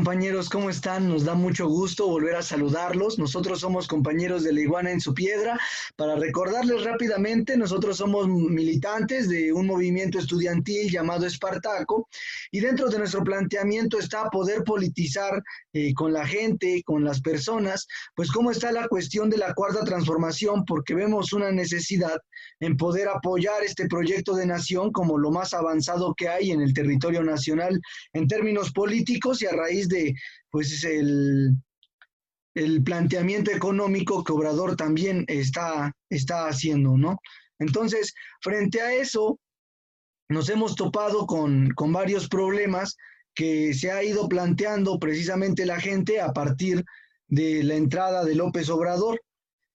compañeros, ¿cómo están? Nos da mucho gusto volver a saludarlos. Nosotros somos compañeros de la iguana en su piedra. Para recordarles rápidamente, nosotros somos militantes de un movimiento estudiantil llamado Espartaco y dentro de nuestro planteamiento está poder politizar eh, con la gente, con las personas, pues cómo está la cuestión de la cuarta transformación, porque vemos una necesidad en poder apoyar este proyecto de nación como lo más avanzado que hay en el territorio nacional en términos políticos y a raíz de pues el, el planteamiento económico que Obrador también está, está haciendo, ¿no? Entonces, frente a eso, nos hemos topado con, con varios problemas que se ha ido planteando precisamente la gente a partir de la entrada de López Obrador.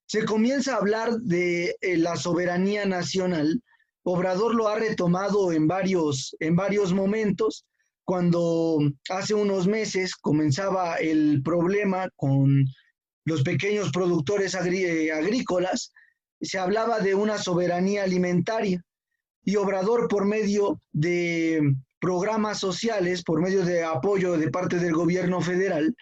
Se comienza a hablar de eh, la soberanía nacional. Obrador lo ha retomado en varios, en varios momentos cuando hace unos meses comenzaba el problema con los pequeños productores eh, agrícolas, se hablaba de una soberanía alimentaria y Obrador por medio de programas sociales, por medio de apoyo de parte del gobierno federal,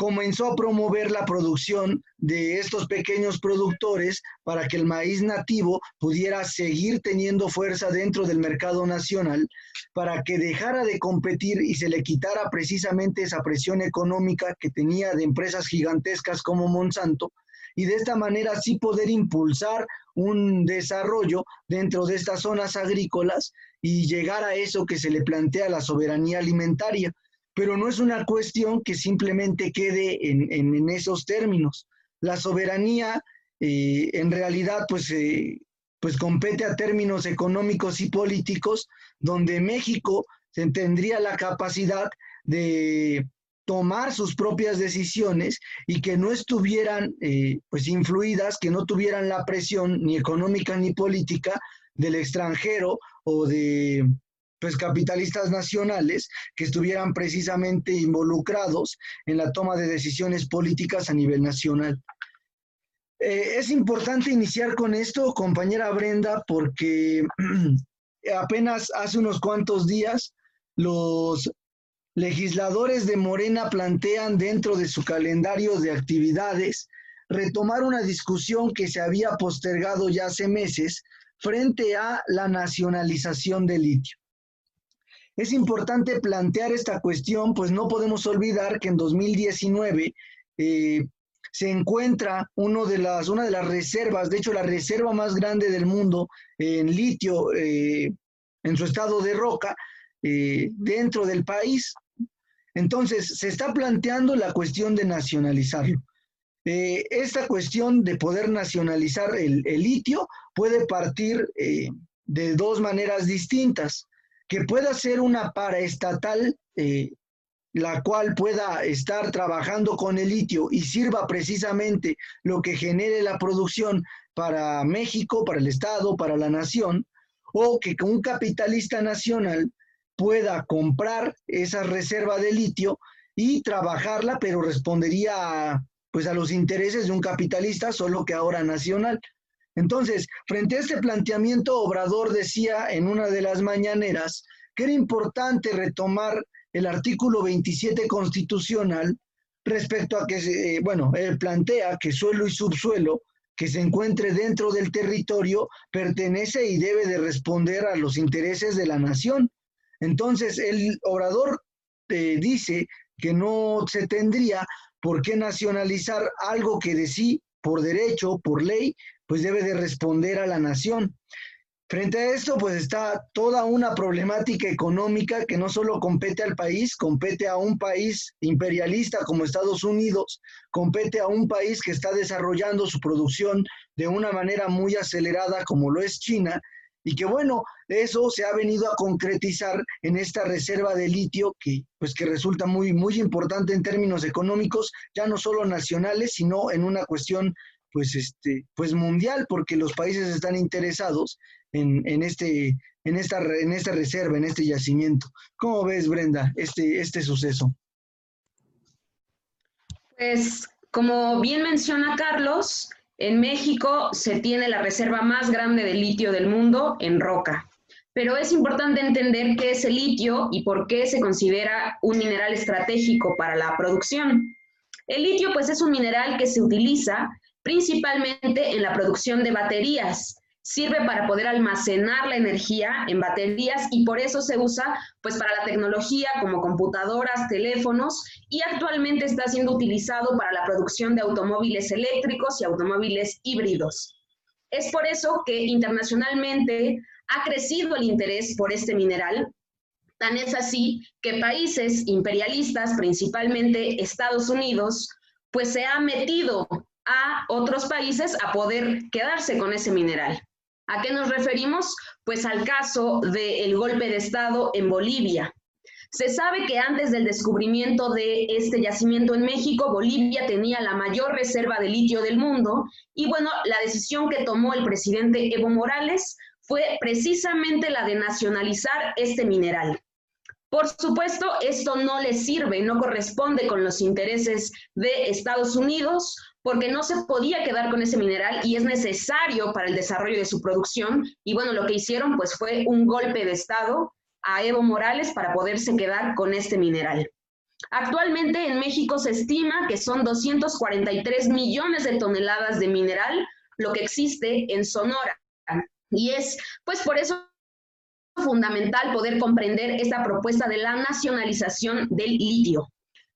comenzó a promover la producción de estos pequeños productores para que el maíz nativo pudiera seguir teniendo fuerza dentro del mercado nacional, para que dejara de competir y se le quitara precisamente esa presión económica que tenía de empresas gigantescas como Monsanto, y de esta manera sí poder impulsar un desarrollo dentro de estas zonas agrícolas y llegar a eso que se le plantea la soberanía alimentaria pero no es una cuestión que simplemente quede en, esos términos. La soberanía eh, en realidad pues, eh, pues compete a términos económicos y políticos, donde México tendría la capacidad de tomar sus propias decisiones y que no estuvieran eh, pues influidas, que no tuvieran la presión ni económica ni política del extranjero o de pues capitalistas nacionales que estuvieran precisamente involucrados en la toma de decisiones políticas a nivel nacional. Eh, es importante iniciar con esto, compañera Brenda, porque apenas hace unos cuantos días los legisladores de Morena plantean dentro de su calendario de actividades retomar una discusión que se había postergado ya hace meses frente a la nacionalización del litio. Es importante plantear esta cuestión, pues no podemos olvidar que en 2019 eh, se encuentra una de las reservas, de hecho la reserva más grande del mundo en litio eh, en su estado de roca eh, dentro del país. Entonces, se está planteando la cuestión de nacionalizarlo. esta cuestión de poder nacionalizar el litio puede partir de dos maneras distintas que pueda ser una paraestatal, eh, la cual pueda estar trabajando con el litio y sirva precisamente lo que genere la producción para México, para el Estado, para la nación, o que un capitalista nacional pueda comprar esa reserva de litio y trabajarla, pero respondería pues a los intereses de un capitalista, solo que ahora nacional. Entonces, frente a este planteamiento, Obrador decía en una de las mañaneras que era importante retomar el artículo 27 constitucional respecto a que, eh, bueno, él plantea que suelo y subsuelo que se encuentre dentro del territorio pertenece y debe de responder a los intereses de la nación. Entonces, el orador eh, dice que no se tendría por qué nacionalizar algo que de sí, por derecho, por ley, pues debe de responder a la nación. Frente a esto, pues está toda una problemática económica que no solo compete al país, compete a un país imperialista como Estados Unidos, compete a un país que está desarrollando su producción de una manera muy acelerada como lo es China, y que bueno, eso se ha venido a concretizar en esta reserva de litio que pues que resulta muy muy importante en términos económicos, ya no solo nacionales, sino en una cuestión pues, este, pues mundial, porque los países están interesados en, en, este, en, esta, en esta reserva, en este yacimiento. ¿Cómo ves, Brenda, este, este suceso? Pues, como bien menciona Carlos, en México se tiene la reserva más grande de litio del mundo en Roca. pero es importante entender qué es el litio y por qué se considera un mineral estratégico para la producción. El litio pues es un mineral que se utiliza principalmente en la producción de baterías. Sirve para poder almacenar la energía en baterías y por eso se usa pues para la tecnología como computadoras, teléfonos y actualmente está siendo utilizado para la producción de automóviles eléctricos y automóviles híbridos. Es por eso que internacionalmente ha crecido el interés por este mineral. Tan es así que países imperialistas, principalmente Estados Unidos, pues se ha metido a otros países a poder quedarse con ese mineral. ¿A qué nos referimos? Pues al caso del golpe de Estado en Bolivia. Se sabe que antes del descubrimiento de este yacimiento en México, Bolivia tenía la mayor reserva de litio del mundo y bueno, la decisión que tomó el presidente Evo Morales fue precisamente la de nacionalizar este mineral. Por supuesto, esto no le sirve, no corresponde con los intereses de Estados Unidos, porque no se podía quedar con ese mineral y es necesario para el desarrollo de su producción. Y bueno, lo que hicieron pues fue un golpe de Estado a Evo Morales para poderse quedar con este mineral. Actualmente en México se estima que son 243 millones de toneladas de mineral lo que existe en Sonora. Y es pues por eso fundamental poder comprender esta propuesta de la nacionalización del litio.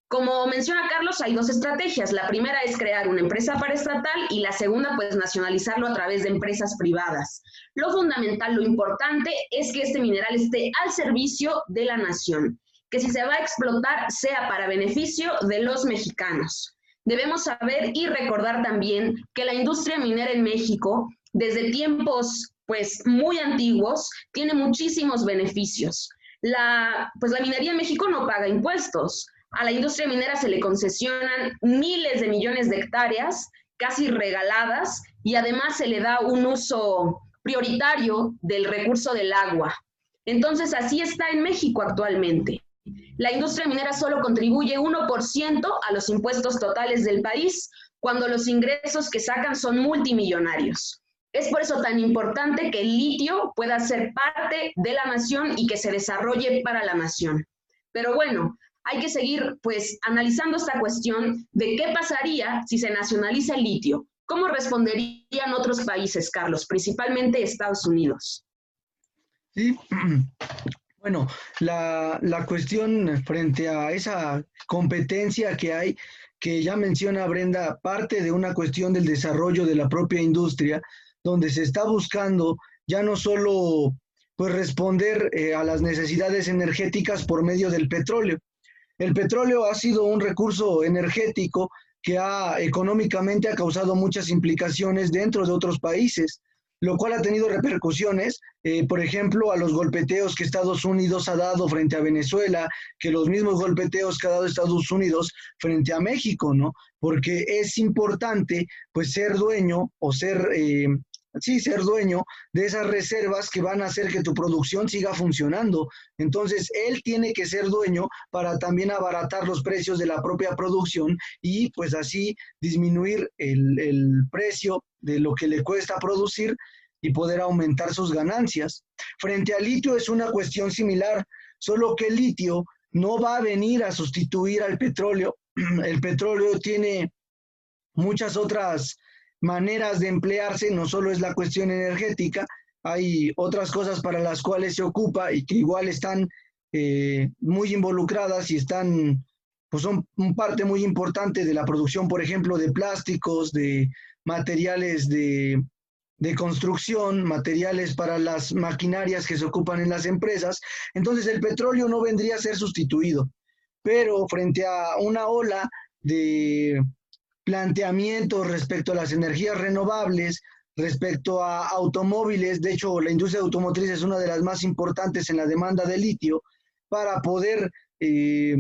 Como menciona Carlos, hay dos estrategias. La primera es crear una empresa paraestatal y la segunda, pues, nacionalizarlo a través de empresas privadas. Lo fundamental, lo importante es que este mineral esté al servicio de la nación, que si se va a explotar sea para beneficio de los mexicanos. Debemos saber y recordar también que la industria minera en México, desde tiempos pues muy antiguos, tiene muchísimos beneficios. La, pues la minería en México no paga impuestos. A la industria minera se le concesionan miles de millones de hectáreas, casi regaladas, y además se le da un uso prioritario del recurso del agua. Entonces, así está en México actualmente. La industria minera solo contribuye 1% a los impuestos totales del país, cuando los ingresos que sacan son multimillonarios. Es por eso tan importante que el litio pueda ser parte de la nación y que se desarrolle para la nación. Pero bueno, hay que seguir pues analizando esta cuestión de qué pasaría si se nacionaliza el litio. ¿Cómo responderían otros países, Carlos, principalmente Estados Unidos? Sí, bueno, la, la cuestión frente a esa competencia que hay, que ya menciona Brenda, parte de una cuestión del desarrollo de la propia industria, donde se está buscando ya no solo pues responder eh, a las necesidades energéticas por medio del petróleo, el petróleo ha sido un recurso energético que ha económicamente ha causado muchas implicaciones dentro de otros países, lo cual ha tenido repercusiones, eh, por ejemplo, a los golpeteos que Estados Unidos ha dado frente a Venezuela, que los mismos golpeteos que ha dado Estados Unidos frente a México, ¿no? Porque es importante, pues, ser dueño o ser eh, sí, ser dueño de esas reservas que van a hacer que tu producción siga funcionando. Entonces, él tiene que ser dueño para también abaratar los precios de la propia producción y pues así disminuir el, el precio de lo que le cuesta producir y poder aumentar sus ganancias. Frente al litio es una cuestión similar, solo que el litio no va a venir a sustituir al petróleo. El petróleo tiene muchas otras maneras de emplearse, no solo es la cuestión energética, hay otras cosas para las cuales se ocupa y que igual están eh, muy involucradas y están, pues son parte muy importante de la producción, por ejemplo, de plásticos, de materiales de, de construcción, materiales para las maquinarias que se ocupan en las empresas. Entonces el petróleo no vendría a ser sustituido, pero frente a una ola de planteamientos respecto a las energías renovables, respecto a automóviles. De hecho, la industria automotriz es una de las más importantes en la demanda de litio para poder eh,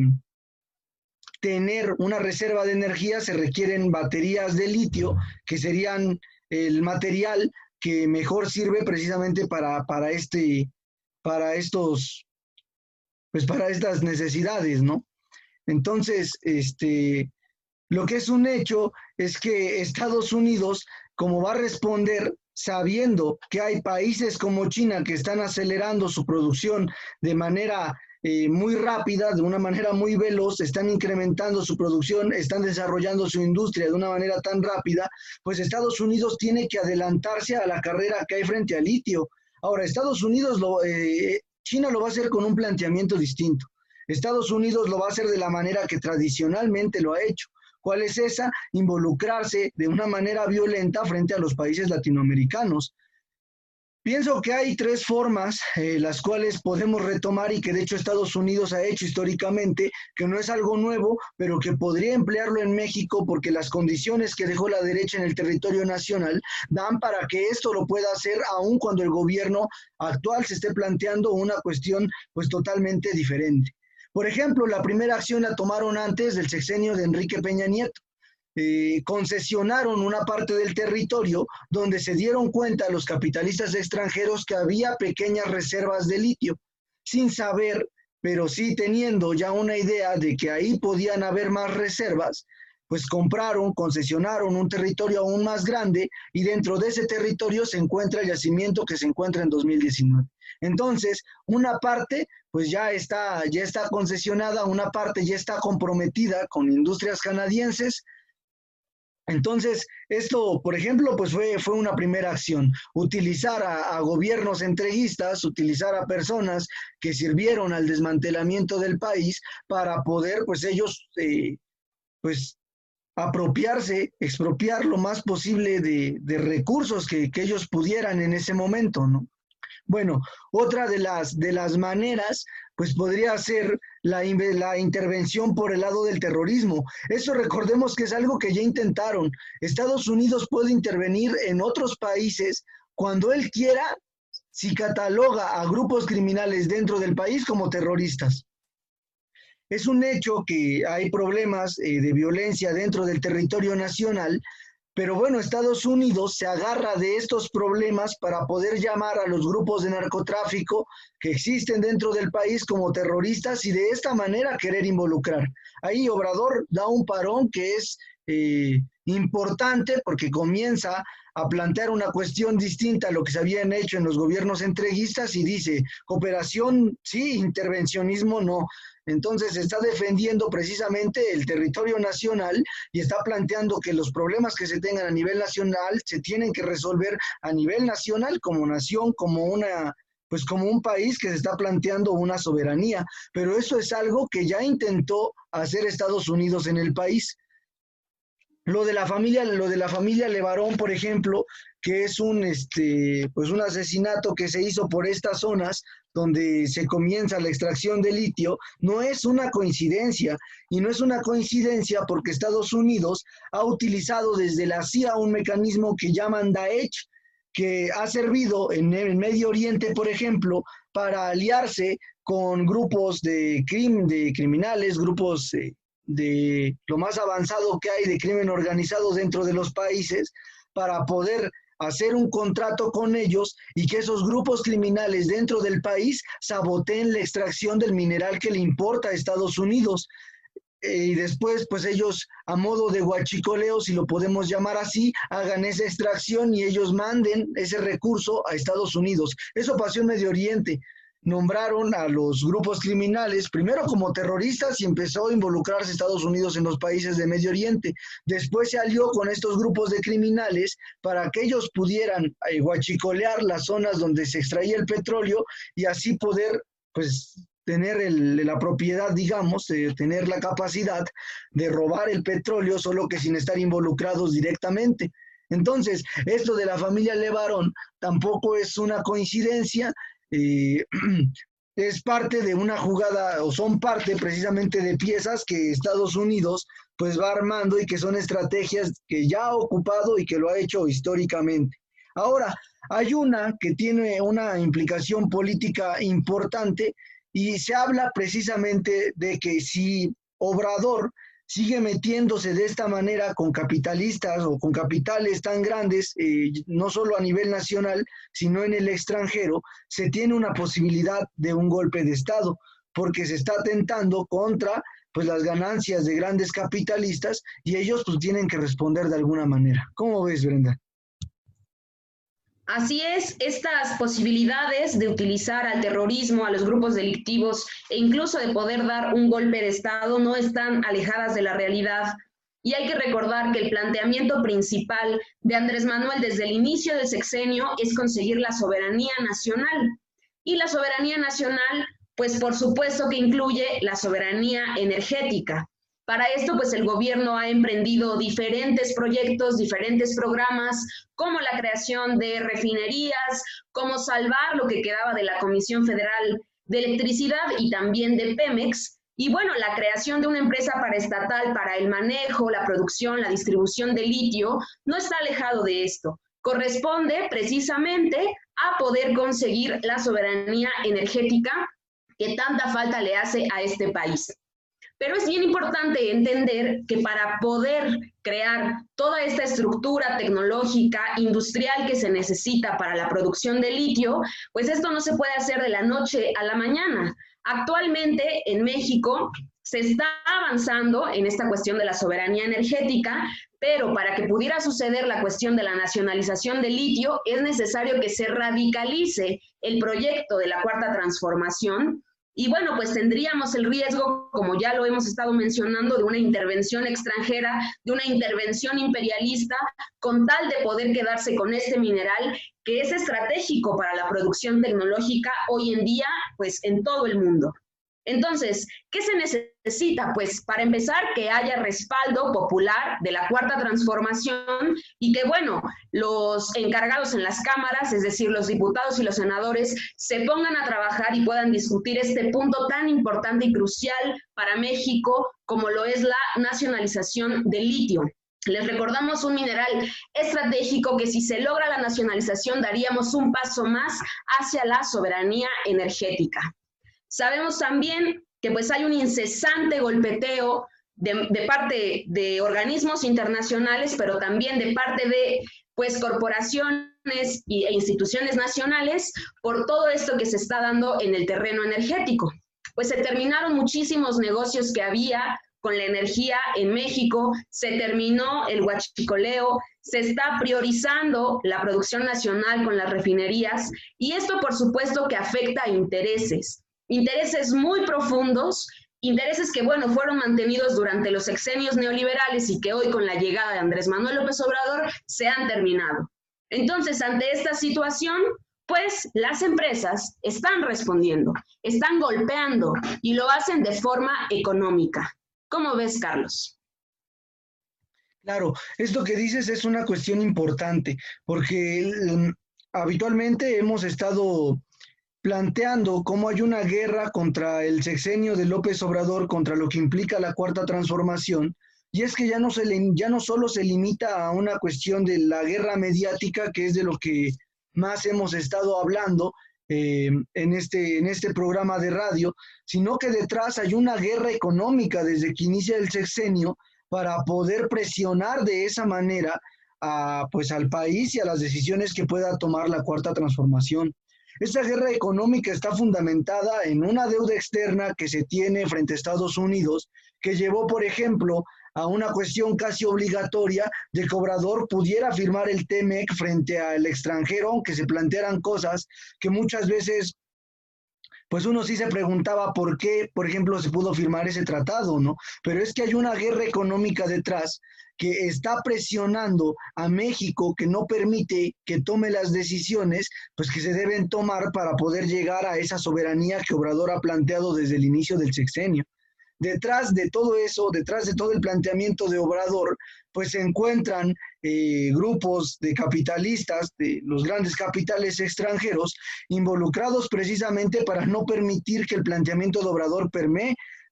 tener una reserva de energía se requieren baterías de litio, que serían el material que mejor sirve precisamente para, para, este, para estos, pues para estas necesidades, ¿no? Entonces, este, lo que es un hecho es que Estados Unidos, como va a responder sabiendo que hay países como China que están acelerando su producción de manera eh, muy rápida, de una manera muy veloz, están incrementando su producción, están desarrollando su industria de una manera tan rápida, pues Estados Unidos tiene que adelantarse a la carrera que hay frente al litio. Ahora, Estados Unidos, lo, eh, China lo va a hacer con un planteamiento distinto. Estados Unidos lo va a hacer de la manera que tradicionalmente lo ha hecho. ¿Cuál es esa? Involucrarse de una manera violenta frente a los países latinoamericanos. Pienso que hay tres formas eh, las cuales podemos retomar y que de hecho Estados Unidos ha hecho históricamente, que no es algo nuevo, pero que podría emplearlo en México porque las condiciones que dejó la derecha en el territorio nacional dan para que esto lo pueda hacer aun cuando el gobierno actual se esté planteando una cuestión pues totalmente diferente. Por ejemplo, la primera acción la tomaron antes del sexenio de Enrique Peña Nieto. Eh, concesionaron una parte del territorio donde se dieron cuenta los capitalistas extranjeros que había pequeñas reservas de litio, sin saber, pero sí teniendo ya una idea de que ahí podían haber más reservas, pues compraron, concesionaron un territorio aún más grande y dentro de ese territorio se encuentra el yacimiento que se encuentra en 2019. Entonces, una parte pues ya está, ya está concesionada, una parte ya está comprometida con industrias canadienses, entonces, esto, por ejemplo, pues fue, fue una primera acción, utilizar a, gobiernos entreguistas, utilizar a personas que sirvieron al desmantelamiento del país para poder, pues ellos, eh, pues, apropiarse, expropiar lo más posible de, recursos que, que, ellos pudieran en ese momento, ¿no? Bueno, otra de las, de las maneras pues podría ser la, la, intervención por el lado del terrorismo. Eso recordemos que es algo que ya intentaron. Estados Unidos puede intervenir en otros países cuando él quiera si cataloga a grupos criminales dentro del país como terroristas. Es un hecho que hay problemas eh, de violencia dentro del territorio nacional pero bueno, Estados Unidos se agarra de estos problemas para poder llamar a los grupos de narcotráfico que existen dentro del país como terroristas y de esta manera querer involucrar. Ahí Obrador da un parón que es eh, importante porque comienza a plantear una cuestión distinta a lo que se habían hecho en los gobiernos entreguistas y dice, cooperación sí, intervencionismo no. Entonces está defendiendo precisamente el territorio nacional y está planteando que los problemas que se tengan a nivel nacional se tienen que resolver a nivel nacional como nación, como una pues como un país que se está planteando una soberanía, pero eso es algo que ya intentó hacer Estados Unidos en el país. Lo de la familia, lo de la familia Levarón, por ejemplo, que es un este, pues un asesinato que se hizo por estas zonas donde se comienza la extracción de litio, no es una coincidencia. Y no es una coincidencia porque Estados Unidos ha utilizado desde la CIA un mecanismo que llaman Daesh, que ha servido en el Medio Oriente, por ejemplo, para aliarse con grupos de, de criminales, grupos eh, de lo más avanzado que hay de crimen organizado dentro de los países para poder hacer un contrato con ellos y que esos grupos criminales dentro del país saboteen la extracción del mineral que le importa a Estados Unidos. Eh, y después, pues ellos, a modo de guachicoleo, si lo podemos llamar así, hagan esa extracción y ellos manden ese recurso a Estados Unidos. Eso pasó en Medio Oriente nombraron a los grupos criminales, primero como terroristas y empezó a involucrarse Estados Unidos en los países de Medio Oriente. Después se alió con estos grupos de criminales para que ellos pudieran eh, guachicolear las zonas donde se extraía el petróleo y así poder, pues, tener la propiedad, digamos, de tener la capacidad de robar el petróleo, solo que sin estar involucrados directamente. Entonces, esto de la familia Levarón tampoco es una coincidencia, es parte de una jugada o son parte precisamente de piezas que Estados Unidos pues va armando y que son estrategias que ya ha ocupado y que lo ha hecho históricamente. Ahora, hay una que tiene una implicación política importante y se habla precisamente de que si Obrador sigue metiéndose de esta manera con capitalistas o con capitales tan grandes, eh, no solo a nivel nacional, sino en el extranjero, se tiene una posibilidad de un golpe de Estado, porque se está atentando contra pues las ganancias de grandes capitalistas y ellos pues tienen que responder de alguna manera. ¿Cómo ves, Brenda? Así es, estas posibilidades de utilizar al terrorismo, a los grupos delictivos e incluso de poder dar un golpe de Estado no están alejadas de la realidad. Y hay que recordar que el planteamiento principal de Andrés Manuel desde el inicio del sexenio es conseguir la soberanía nacional. Y la soberanía nacional, pues por supuesto que incluye la soberanía energética. Para esto, pues el gobierno ha emprendido diferentes proyectos, diferentes programas, como la creación de refinerías, como salvar lo que quedaba de la Comisión Federal de Electricidad y también de Pemex. Y bueno, la creación de una empresa paraestatal para el manejo, la producción, la distribución de litio no está alejado de esto. Corresponde precisamente a poder conseguir la soberanía energética que tanta falta le hace a este país. Pero es bien importante entender que para poder crear toda esta estructura tecnológica, industrial que se necesita para la producción de litio, pues esto no se puede hacer de la noche a la mañana. Actualmente en México se está avanzando en esta cuestión de la soberanía energética, pero para que pudiera suceder la cuestión de la nacionalización del litio, es necesario que se radicalice el proyecto de la cuarta transformación y bueno, pues tendríamos el riesgo, como ya lo hemos estado mencionando, de una intervención extranjera, de una intervención imperialista, con tal de poder quedarse con este mineral que es estratégico para la producción tecnológica hoy en día, pues en todo el mundo. Entonces, ¿qué se necesita? Pues para empezar, que haya respaldo popular de la cuarta transformación y que, bueno, los encargados en las cámaras, es decir, los diputados y los senadores, se pongan a trabajar y puedan discutir este punto tan importante y crucial para México como lo es la nacionalización del litio. Les recordamos un mineral estratégico que si se logra la nacionalización daríamos un paso más hacia la soberanía energética. Sabemos también que pues hay un incesante golpeteo de, parte de organismos internacionales, pero también de parte de pues corporaciones e instituciones nacionales por todo esto que se está dando en el terreno energético. Pues se terminaron muchísimos negocios que había con la energía en México, se terminó el huachicoleo, se está priorizando la producción nacional con las refinerías y esto por supuesto que afecta a intereses intereses muy profundos, intereses que, bueno, fueron mantenidos durante los sexenios neoliberales y que hoy con la llegada de Andrés Manuel López Obrador se han terminado. Entonces, ante esta situación, pues las empresas están respondiendo, están golpeando y lo hacen de forma económica. ¿Cómo ves, Carlos? Claro, esto que dices es una cuestión importante, porque mm, habitualmente hemos estado planteando cómo hay una guerra contra el sexenio de López Obrador, contra lo que implica la cuarta transformación, y es que ya no, se ya no solo se limita a una cuestión de la guerra mediática, que es de lo que más hemos estado hablando eh, en, este, en este programa de radio, sino que detrás hay una guerra económica desde que inicia el sexenio para poder presionar de esa manera a, pues, al país y a las decisiones que pueda tomar la cuarta transformación. Esta guerra económica está fundamentada en una deuda externa que se tiene frente a Estados Unidos, que llevó, por ejemplo, a una cuestión casi obligatoria de que Obrador pudiera firmar el TEMEC frente al extranjero, aunque se plantearan cosas que muchas veces pues uno sí se preguntaba por qué, por ejemplo, se pudo firmar ese tratado, ¿no? Pero es que hay una guerra económica detrás que está presionando a México, que no permite que tome las decisiones, pues que se deben tomar para poder llegar a esa soberanía que Obrador ha planteado desde el inicio del sexenio. Detrás de todo eso, detrás de todo el planteamiento de Obrador, pues se encuentran eh, grupos de capitalistas, de los grandes capitales extranjeros, involucrados precisamente para no permitir que el planteamiento de Obrador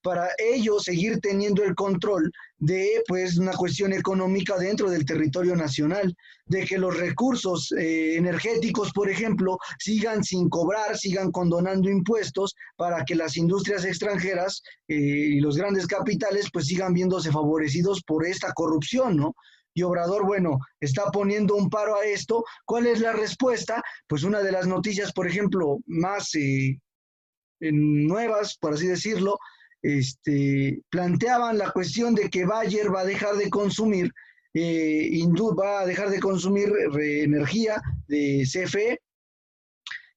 para ellos seguir teniendo el control de pues una cuestión económica dentro del territorio nacional, de que los recursos eh, energéticos, por ejemplo, sigan sin cobrar, sigan condonando impuestos para que las industrias extranjeras eh, y los grandes capitales pues sigan viéndose favorecidos por esta corrupción, ¿no? Y Obrador, bueno, está poniendo un paro a esto. ¿Cuál es la respuesta? Pues una de las noticias, por ejemplo, más eh, nuevas, por así decirlo, este, planteaban la cuestión de que Bayer va a dejar de consumir, eh, va a dejar de consumir energía de CFE.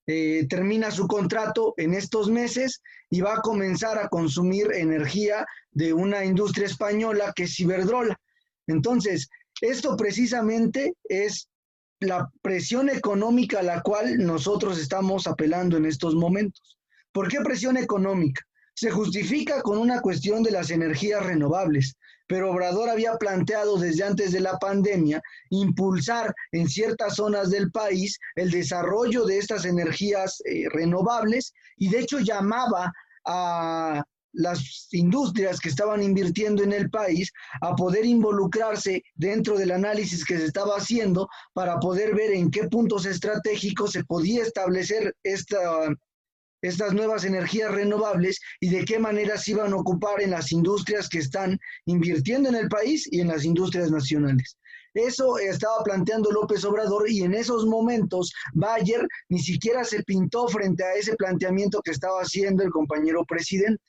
Eh, termina su contrato en estos meses y va a comenzar a consumir energía de una industria española que es Iberdrola. Entonces, esto precisamente es la presión económica a la cual nosotros estamos apelando en estos momentos. ¿Por qué presión económica? Se justifica con una cuestión de las energías renovables, pero Obrador había planteado desde antes de la pandemia impulsar en ciertas zonas del país el desarrollo de estas energías eh, renovables y de hecho llamaba a las industrias que estaban invirtiendo en el país a poder involucrarse dentro del análisis que se estaba haciendo para poder ver en qué puntos estratégicos se podía establecer esta, estas nuevas energías renovables y de qué manera se iban a ocupar en las industrias que están invirtiendo en el país y en las industrias nacionales. Eso estaba planteando López Obrador y en esos momentos Bayer ni siquiera se pintó frente a ese planteamiento que estaba haciendo el compañero presidente.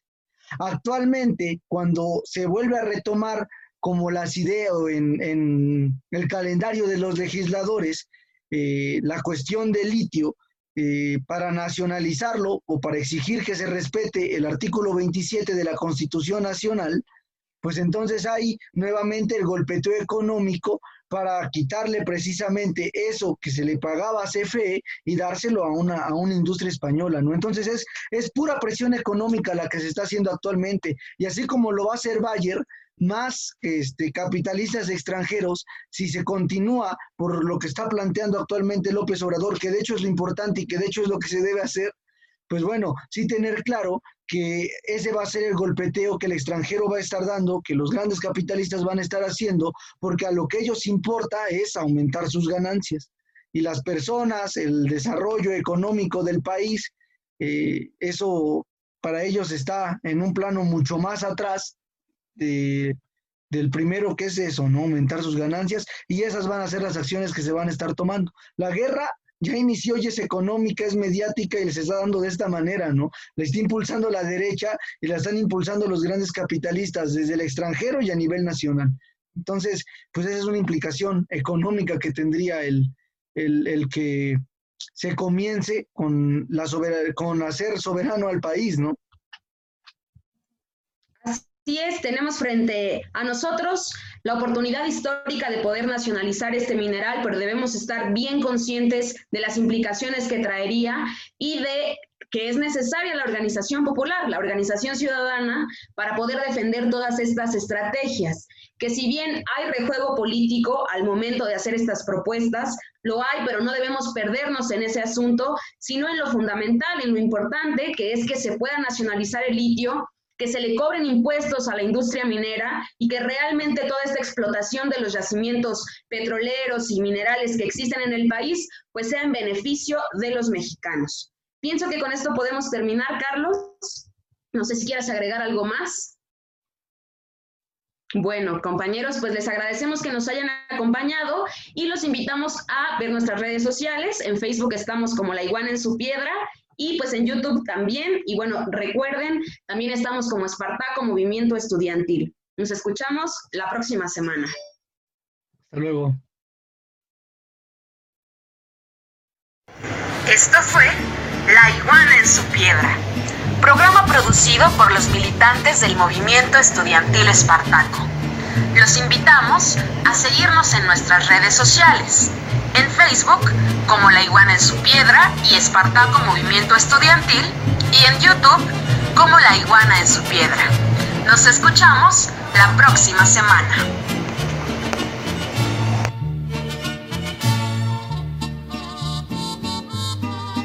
Actualmente, cuando se vuelve a retomar como las ideas en, en el calendario de los legisladores, eh, la cuestión del litio, eh, para nacionalizarlo o para exigir que se respete el artículo 27 de la Constitución Nacional, pues entonces hay nuevamente el golpeteo económico para quitarle precisamente eso que se le pagaba a CFE y dárselo a una, a una industria española, ¿no? Entonces es, es pura presión económica la que se está haciendo actualmente. Y así como lo va a hacer Bayer, más este, capitalistas extranjeros, si se continúa por lo que está planteando actualmente López Obrador, que de hecho es lo importante y que de hecho es lo que se debe hacer, pues bueno, sí tener claro que ese va a ser el golpeteo que el extranjero va a estar dando, que los grandes capitalistas van a estar haciendo, porque a lo que ellos importa es aumentar sus ganancias. Y las personas, el desarrollo económico del país, eh, eso para ellos está en un plano mucho más atrás de, del primero que es eso, ¿no? Aumentar sus ganancias y esas van a ser las acciones que se van a estar tomando. La guerra ya inició y es económica, es mediática y les está dando de esta manera, ¿no? La está impulsando la derecha y la están impulsando los grandes capitalistas desde el extranjero y a nivel nacional. Entonces, pues esa es una implicación económica que tendría el, el, que se comience con, la con hacer soberano al país, ¿no? Así es, tenemos frente a nosotros la oportunidad histórica de poder nacionalizar este mineral, pero debemos estar bien conscientes de las implicaciones que traería y de que es necesaria la organización popular, la organización ciudadana, para poder defender todas estas estrategias. Que si bien hay rejuego político al momento de hacer estas propuestas, lo hay, pero no debemos perdernos en ese asunto, sino en lo fundamental, en lo importante, que es que se pueda nacionalizar el litio que se le cobren impuestos a la industria minera y que realmente toda esta explotación de los yacimientos petroleros y minerales que existen en el país, pues sea en beneficio de los mexicanos. Pienso que con esto podemos terminar, Carlos. No sé si quieras agregar algo más. Bueno, compañeros, pues les agradecemos que nos hayan acompañado y los invitamos a ver nuestras redes sociales. En Facebook estamos como La Iguana en su Piedra y pues en YouTube también. Y bueno, recuerden, también estamos como Espartaco Movimiento Estudiantil. Nos escuchamos la próxima semana. Hasta luego. Esto fue La iguana en su piedra, programa producido por los militantes del movimiento estudiantil Espartaco. Los invitamos a seguirnos en nuestras redes sociales en Facebook como La Iguana en su Piedra y Espartaco Movimiento Estudiantil y en YouTube como La Iguana en su Piedra. Nos escuchamos la próxima semana.